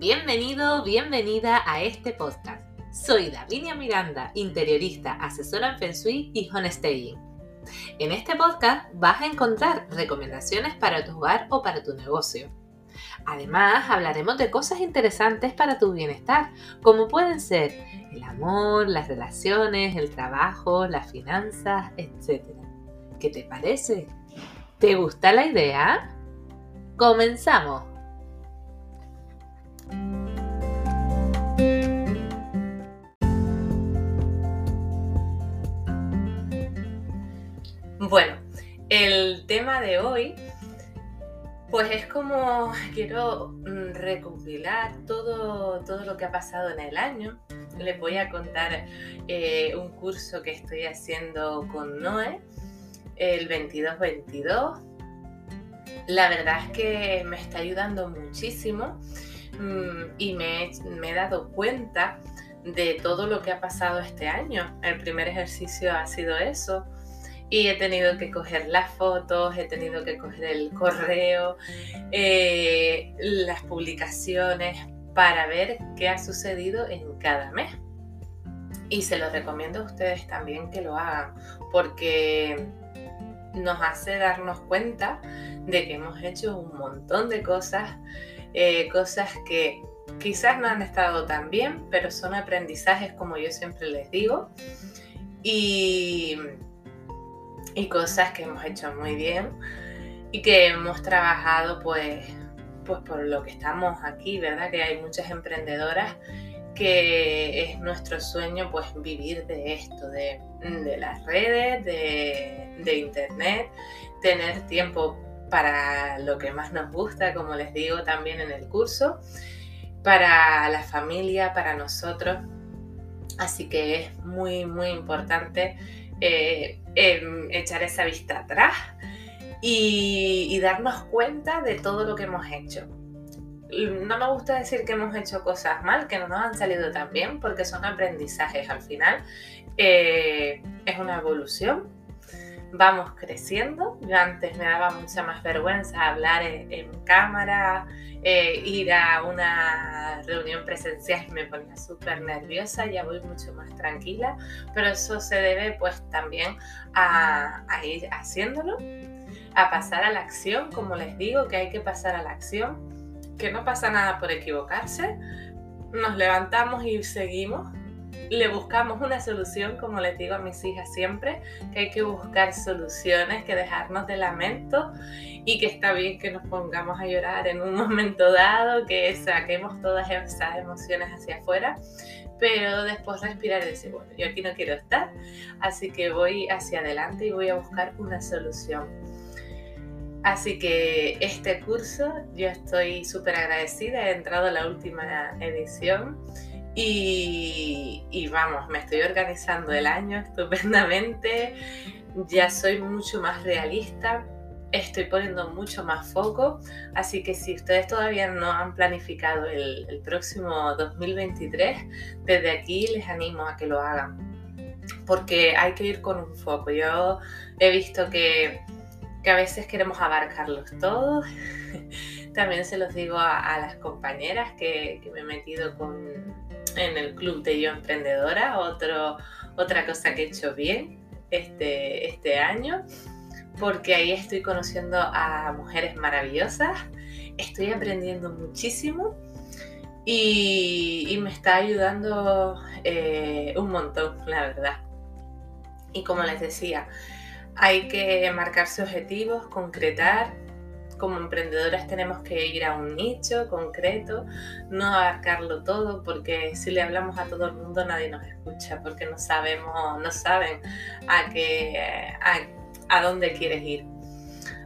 Bienvenido, bienvenida a este podcast. Soy Davinia Miranda, interiorista, asesora en Feng Shui y Staying. En este podcast vas a encontrar recomendaciones para tu hogar o para tu negocio. Además, hablaremos de cosas interesantes para tu bienestar, como pueden ser el amor, las relaciones, el trabajo, las finanzas, etc. ¿Qué te parece? ¿Te gusta la idea? ¡Comenzamos! El tema de hoy, pues es como quiero mm, recopilar todo, todo lo que ha pasado en el año. Les voy a contar eh, un curso que estoy haciendo con Noé, el 22-22. La verdad es que me está ayudando muchísimo mm, y me, me he dado cuenta de todo lo que ha pasado este año. El primer ejercicio ha sido eso y he tenido que coger las fotos, he tenido que coger el correo, eh, las publicaciones para ver qué ha sucedido en cada mes. Y se lo recomiendo a ustedes también que lo hagan porque nos hace darnos cuenta de que hemos hecho un montón de cosas, eh, cosas que quizás no han estado tan bien, pero son aprendizajes como yo siempre les digo. Y y cosas que hemos hecho muy bien y que hemos trabajado pues, pues por lo que estamos aquí, ¿verdad? Que hay muchas emprendedoras que es nuestro sueño pues vivir de esto, de, las redes, de, de, internet, tener tiempo para lo que más nos gusta, como les digo también en el curso, para la familia, para nosotros. Así que es muy, muy importante eh, em, echar esa vista atrás y, darnos cuenta de todo lo que hemos hecho. No me gusta decir que hemos hecho cosas mal, que no nos han salido tan bien, porque son aprendizajes al final. Eh, es una evolución, vamos creciendo. Yo antes me daba mucha más vergüenza hablar en cámara, eh, ir a una reunión presencial me ponía súper nerviosa, ya voy mucho más tranquila, pero eso se debe pues también a, a ir haciéndolo, a pasar a la acción, como les digo, que hay que pasar a la acción, que no pasa nada por equivocarse, nos levantamos y seguimos, le buscamos una solución, como les digo a mis hijas siempre, que hay que buscar soluciones, que dejarnos de lamento y que está bien que nos pongamos a llorar en un momento dado, que saquemos todas esas emociones hacia afuera, pero después respirar y decir, bueno, yo aquí no quiero estar, así que voy hacia adelante y voy a buscar una solución. Así que este curso yo estoy súper agradecida, he entrado a la última edición y, vamos, me estoy organizando el año estupendamente, ya soy mucho más realista, estoy poniendo mucho más foco, así que si ustedes todavía no han planificado el, próximo 2023, desde aquí les animo a que lo hagan, porque hay que ir con un foco. Yo he visto que, a veces queremos abarcarlos todos. También se los digo a, las compañeras que me he metido con, en el club de Yo Emprendedora, otra cosa que he hecho bien este, este año, porque ahí estoy conociendo a mujeres maravillosas, estoy aprendiendo muchísimo y, me está ayudando eh, un montón, la verdad. Y como les decía, hay que marcarse objetivos, concretar como emprendedoras tenemos que ir a un nicho concreto, no abarcarlo todo, porque si le hablamos a todo el mundo nadie nos escucha, porque no sabemos, no saben a qué, a, dónde quieres ir.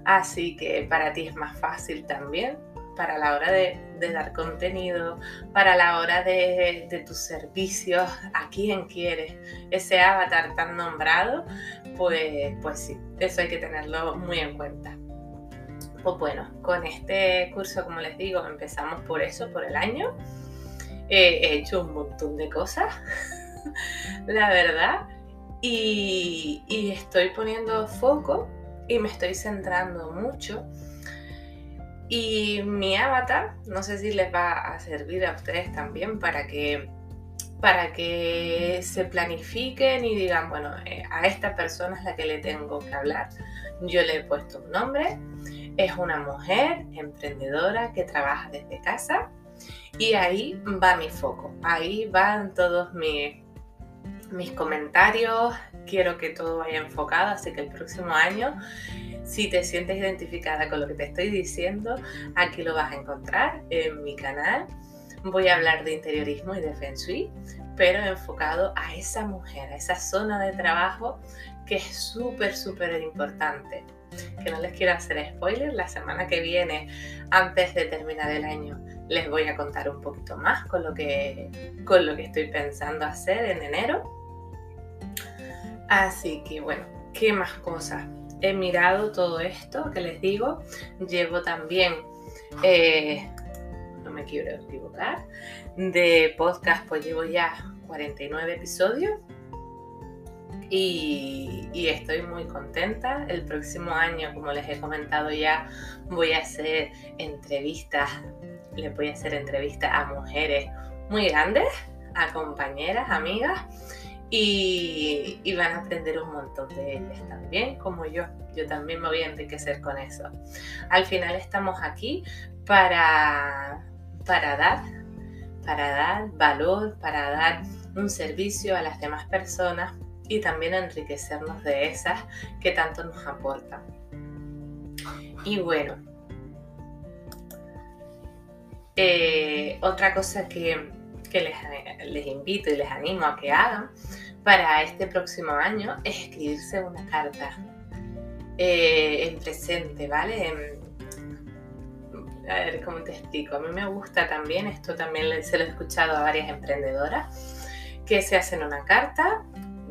Así que para ti es más fácil también para la hora de, dar contenido, para la hora de, de, tus servicios, a quién quieres, ese avatar tan nombrado, pues, pues sí, eso hay que tenerlo muy en cuenta. Pues bueno, con este curso, como les digo, empezamos por eso, por el año. he hecho un montón de cosas, la verdad, y, estoy poniendo foco y me estoy centrando mucho Y mi avatar, no sé si les va a servir a ustedes también para que, para que se planifiquen y digan, bueno, eh, a esta persona es la que le tengo que hablar. Yo le he puesto un nombre, es una mujer emprendedora que trabaja desde casa y ahí va mi foco, ahí van todos mis, mis comentarios, quiero que todo vaya enfocado, así que el próximo año, si te sientes identificada con lo que te estoy diciendo, aquí lo vas a encontrar en mi canal. Voy a hablar de interiorismo y de Feng Shui, pero enfocado a esa mujer, a esa zona de trabajo que es súper, súper importante. Que no les quiero hacer spoiler, la semana que viene, antes de terminar el año, les voy a contar un poquito más con lo que, con lo que estoy pensando hacer en enero. Así que bueno, ¿qué más cosas? He mirado todo esto que les digo. Llevo también, eh, no me quiero equivocar, de podcast, pues llevo ya 49 episodios. Y, y, estoy muy contenta. El próximo año, como les he comentado ya, voy a hacer entrevistas les voy a hacer entrevistas a mujeres muy grandes, a compañeras, amigas, y, van a aprender un montón de ellas también, como yo. Yo también me voy a enriquecer con eso. Al final estamos aquí para, para dar, para dar valor, para dar un servicio a las demás personas y también enriquecernos de esas que tanto nos aportan. Y bueno, eh, otra cosa que, les, invito y les animo a que hagan para este próximo año es escribirse una carta eh, en presente, ¿vale? a ver cómo te explico. A mí me gusta también, esto también se lo he escuchado a varias emprendedoras, que se hacen una carta,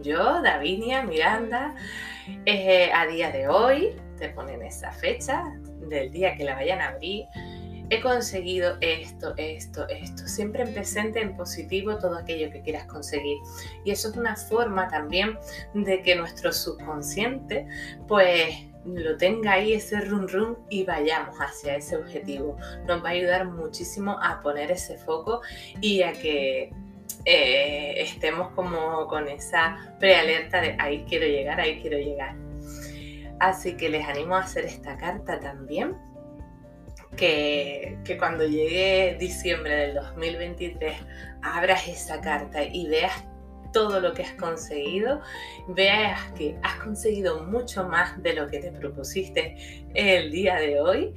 yo, Davinia, Miranda, eh, a día de hoy, te ponen esa fecha del día que la vayan a abrir he conseguido esto, esto, esto. Siempre en presente, en positivo, todo aquello que quieras conseguir. Y eso es una forma también de que nuestro subconsciente, pues lo tenga ahí ese run run y vayamos hacia ese objetivo. Nos va a ayudar muchísimo a poner ese foco y a que eh, estemos como con esa prealerta de ahí quiero llegar, ahí quiero llegar. Así que les animo a hacer esta carta también que, cuando llegue diciembre del 2023 abras esa carta y veas todo lo que has conseguido, veas que has conseguido mucho más de lo que te propusiste el día de hoy.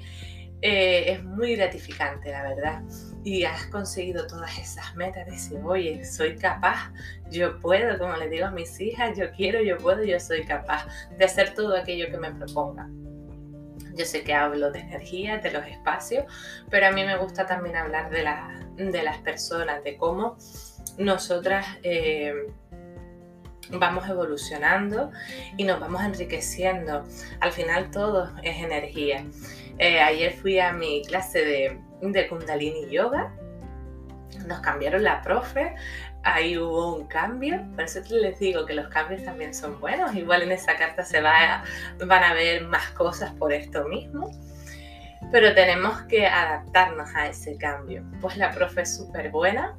Eh, es muy gratificante, la verdad. Y has conseguido todas esas metas, de decir, oye, soy capaz, yo puedo, como les digo a mis hijas, yo quiero, yo puedo, yo soy capaz de hacer todo aquello que me proponga. Yo sé que hablo de energía, de los espacios, pero a mí me gusta también hablar de, de las personas, de cómo nosotras eh, vamos evolucionando y nos vamos enriqueciendo. Al final todo es energía. Eh, ayer fui a mi clase de, de Kundalini Yoga. Nos cambiaron la profe, ahí hubo un cambio, por eso les digo que los cambios también son buenos, igual en esa carta se va van a ver más cosas por esto mismo, pero tenemos que adaptarnos a ese cambio. Pues la profe es súper buena,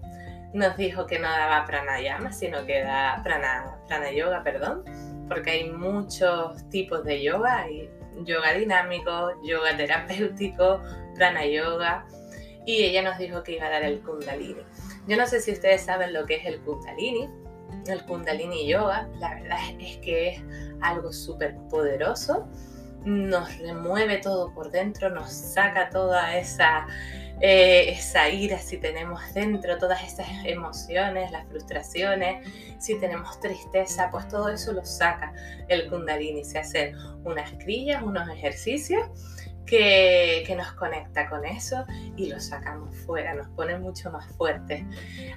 nos dijo que no daba pranayama, sino que da prana, yoga, perdón, porque hay muchos tipos de yoga, hay yoga dinámico, yoga terapéutico, prana yoga, y ella nos dijo que iba a dar el kundalini. Yo no sé si ustedes saben lo que es el kundalini, el kundalini yoga, la verdad es que es algo súper poderoso, nos remueve todo por dentro, nos saca toda esa, eh, esa ira si tenemos dentro, todas esas emociones, las frustraciones, si tenemos tristeza, pues todo eso lo saca el kundalini, se hacen unas crillas, unos ejercicios que, nos conecta con eso y lo sacamos fuera, nos pone mucho más fuertes.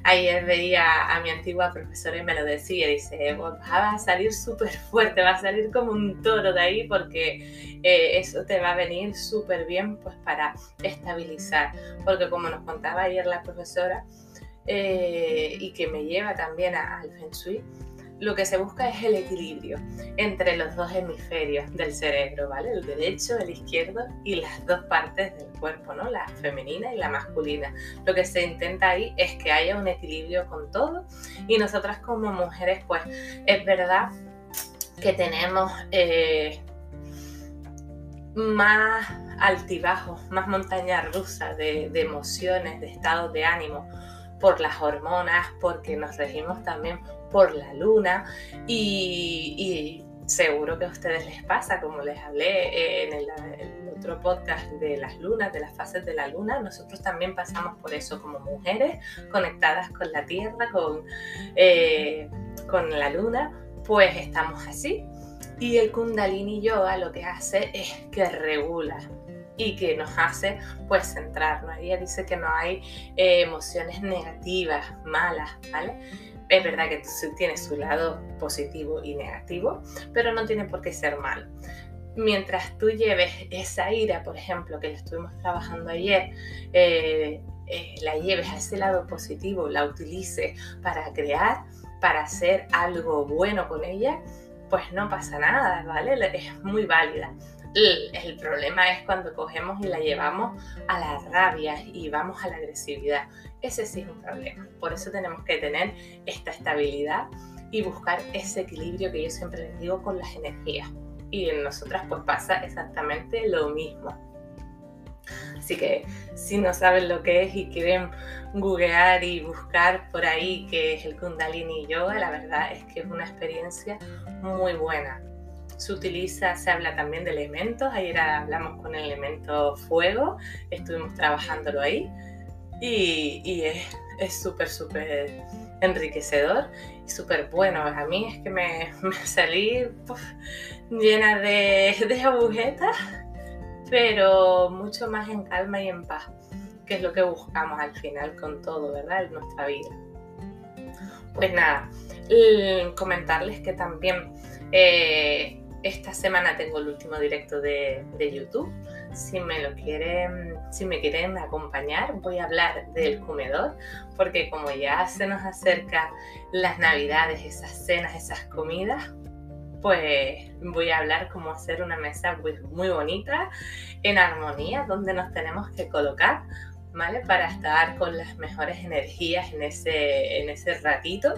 Ayer veía a mi antigua profesora y me lo decía, dice, vas a salir súper fuerte, va a salir como un toro de ahí porque eh, eso te va a venir súper bien pues para estabilizar, porque como nos contaba ayer la profesora, eh, y que me lleva también al Feng Shui, lo que se busca es el equilibrio entre los dos hemisferios del cerebro, ¿vale? El derecho, el izquierdo y las dos partes del cuerpo, ¿no? La femenina y la masculina. Lo que se intenta ahí es que haya un equilibrio con todo y nosotras como mujeres, pues es verdad que tenemos eh, más altibajos, más montaña rusa de, de emociones, de estados de ánimo por las hormonas, porque nos regimos también por la luna y, seguro que a ustedes les pasa, como les hablé en el, otro podcast de las lunas, de las fases de la luna, nosotros también pasamos por eso como mujeres conectadas con la Tierra, con, eh, con la luna, pues estamos así. Y el kundalini yoga lo que hace es que regula y que nos hace pues centrarnos. Ella dice que no hay eh, emociones negativas, malas, ¿vale? Es verdad que tiene su lado positivo y negativo, pero no tiene por qué ser mal. Mientras tú lleves esa ira, por ejemplo, que la estuvimos trabajando ayer, eh, eh, la lleves a ese lado positivo, la utilices para crear, para hacer algo bueno con ella, pues no pasa nada, ¿vale? Es muy válida. El, problema es cuando cogemos y la llevamos a la rabia y vamos a la agresividad. Ese sí es un problema. Por eso tenemos que tener esta estabilidad y buscar ese equilibrio que yo siempre les digo con las energías. Y en nosotras pues pasa exactamente lo mismo. Así que si no saben lo que es y quieren googlear y buscar por ahí qué es el Kundalini Yoga, la verdad es que es una experiencia muy buena se utiliza, se habla también de elementos. Ayer hablamos con el elemento fuego, estuvimos trabajándolo ahí y, es súper, súper enriquecedor y súper bueno. A mí es que me, salí llena de, de agujetas, pero mucho más en calma y en paz, que es lo que buscamos al final con todo, ¿verdad? En nuestra vida. Pues nada, comentarles que también eh, esta semana tengo el último directo de, YouTube. Si me lo quieren, si me quieren acompañar, voy a hablar del comedor, porque como ya se nos acerca las navidades, esas cenas, esas comidas, pues voy a hablar cómo hacer una mesa muy, bonita, en armonía, donde nos tenemos que colocar, ¿vale? Para estar con las mejores energías en ese, en ese ratito.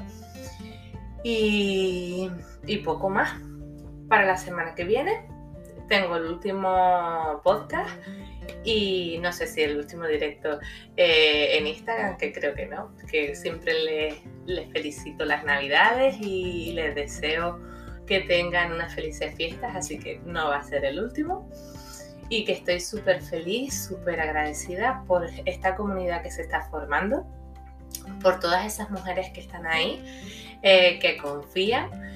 Y poco más para la semana que viene. Tengo el último podcast y no sé si el último directo eh, en Instagram, que creo que no, que siempre les, felicito las navidades y les deseo que tengan unas felices fiestas, así que no va a ser el último. Y que estoy súper feliz, súper agradecida por esta comunidad que se está formando, por todas esas mujeres que están ahí, eh, que confían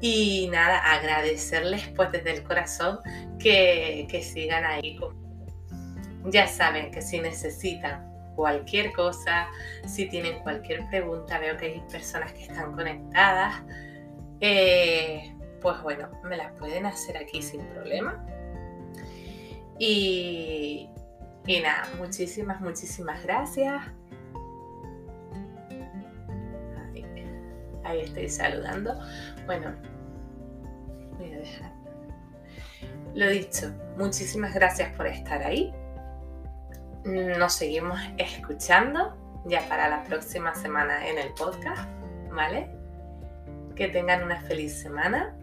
y nada, agradecerles pues desde el corazón que, sigan ahí. Ya saben que si necesitan cualquier cosa, si tienen cualquier pregunta, veo que hay personas que están conectadas, eh, pues bueno, me las pueden hacer aquí sin problema. Y, y nada, muchísimas, muchísimas gracias. Ahí estoy saludando. Bueno, voy a dejar. Lo dicho, muchísimas gracias por estar ahí. Nos seguimos escuchando ya para la próxima semana en el podcast, ¿vale? Que tengan una feliz semana